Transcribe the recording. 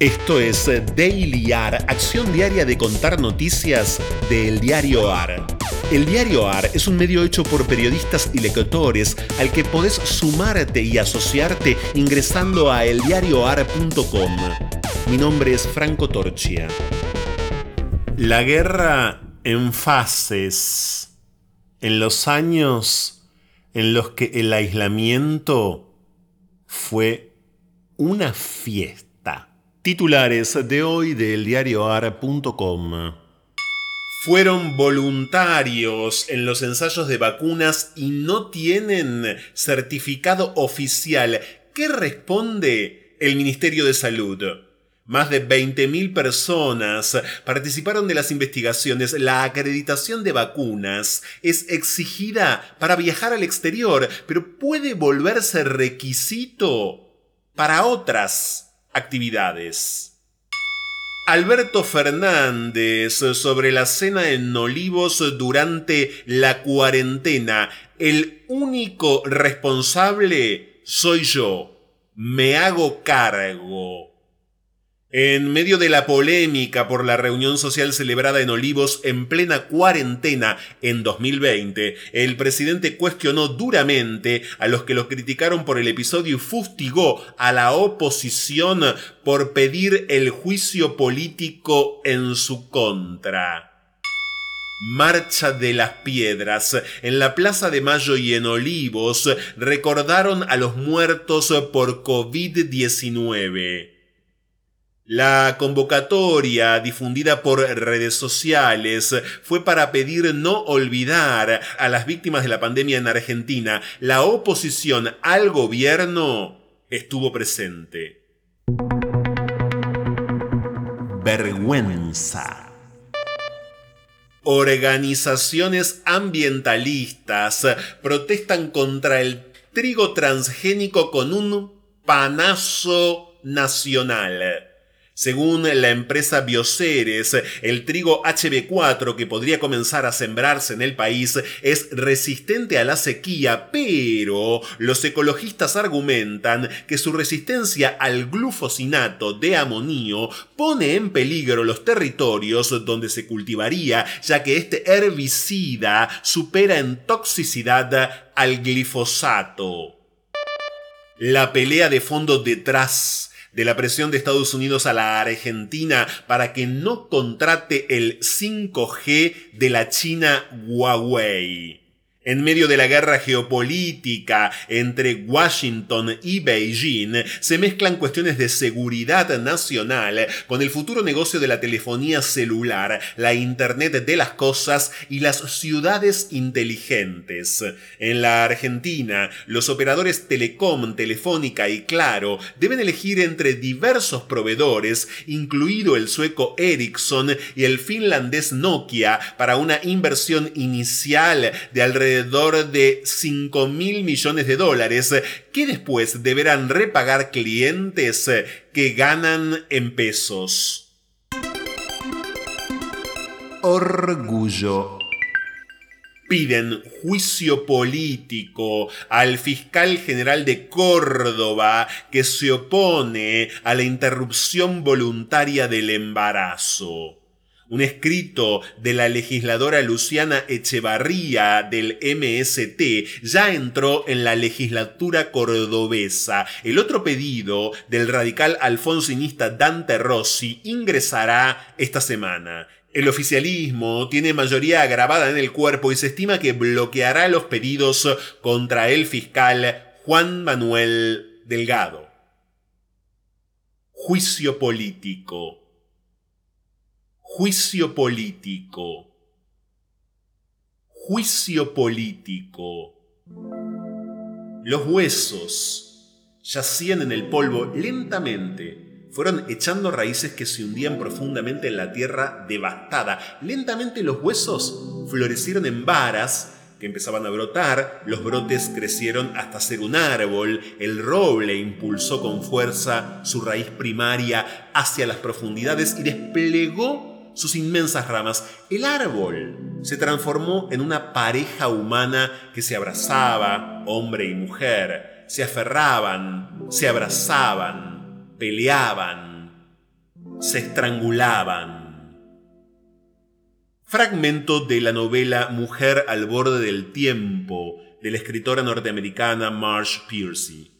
Esto es Daily AR, acción diaria de contar noticias del diario AR. El diario AR es un medio hecho por periodistas y lectores al que podés sumarte y asociarte ingresando a eldiarioar.com. Mi nombre es Franco Torchia. La guerra en fases. En los años en los que el aislamiento fue una fiesta. Titulares de hoy del diarioar.com. Fueron voluntarios en los ensayos de vacunas y no tienen certificado oficial. ¿Qué responde el Ministerio de Salud? Más de 20.000 personas participaron de las investigaciones. La acreditación de vacunas es exigida para viajar al exterior, pero puede volverse requisito para otras actividades. Alberto Fernández sobre la cena en Olivos durante la cuarentena. El único responsable soy yo. Me hago cargo. En medio de la polémica por la reunión social celebrada en Olivos en plena cuarentena en 2020, el presidente cuestionó duramente a los que lo criticaron por el episodio y fustigó a la oposición por pedir el juicio político en su contra. Marcha de las Piedras. En la Plaza de Mayo y en Olivos recordaron a los muertos por COVID-19. La convocatoria difundida por redes sociales fue para pedir no olvidar a las víctimas de la pandemia en Argentina. La oposición al gobierno estuvo presente. Vergüenza. Organizaciones ambientalistas protestan contra el trigo transgénico con un panazo nacional. Según la empresa Bioceres, el trigo HB4 que podría comenzar a sembrarse en el país es resistente a la sequía, pero los ecologistas argumentan que su resistencia al glufosinato de amonio pone en peligro los territorios donde se cultivaría, ya que este herbicida supera en toxicidad al glifosato. La pelea de fondo detrás de la presión de Estados Unidos a la Argentina para que no contrate el 5G de la China Huawei. En medio de la guerra geopolítica entre Washington y Beijing, se mezclan cuestiones de seguridad nacional con el futuro negocio de la telefonía celular, la Internet de las Cosas y las ciudades inteligentes. En la Argentina, los operadores Telecom, Telefónica y Claro deben elegir entre diversos proveedores, incluido el sueco Ericsson y el finlandés Nokia, para una inversión inicial de alrededor de 5 mil millones de dólares que después deberán repagar clientes que ganan en pesos. Orgullo piden juicio político al fiscal general de Córdoba que se opone a la interrupción voluntaria del embarazo un escrito de la legisladora Luciana Echevarría del MST ya entró en la legislatura cordobesa. El otro pedido del radical alfonsinista Dante Rossi ingresará esta semana. El oficialismo tiene mayoría agravada en el cuerpo y se estima que bloqueará los pedidos contra el fiscal Juan Manuel Delgado. Juicio político. Juicio político. Juicio político. Los huesos yacían en el polvo lentamente. Fueron echando raíces que se hundían profundamente en la tierra devastada. Lentamente los huesos florecieron en varas que empezaban a brotar, los brotes crecieron hasta ser un árbol, el roble impulsó con fuerza su raíz primaria hacia las profundidades y desplegó sus inmensas ramas, el árbol se transformó en una pareja humana que se abrazaba, hombre y mujer, se aferraban, se abrazaban, peleaban, se estrangulaban. Fragmento de la novela Mujer al borde del tiempo de la escritora norteamericana Marsh Piercy.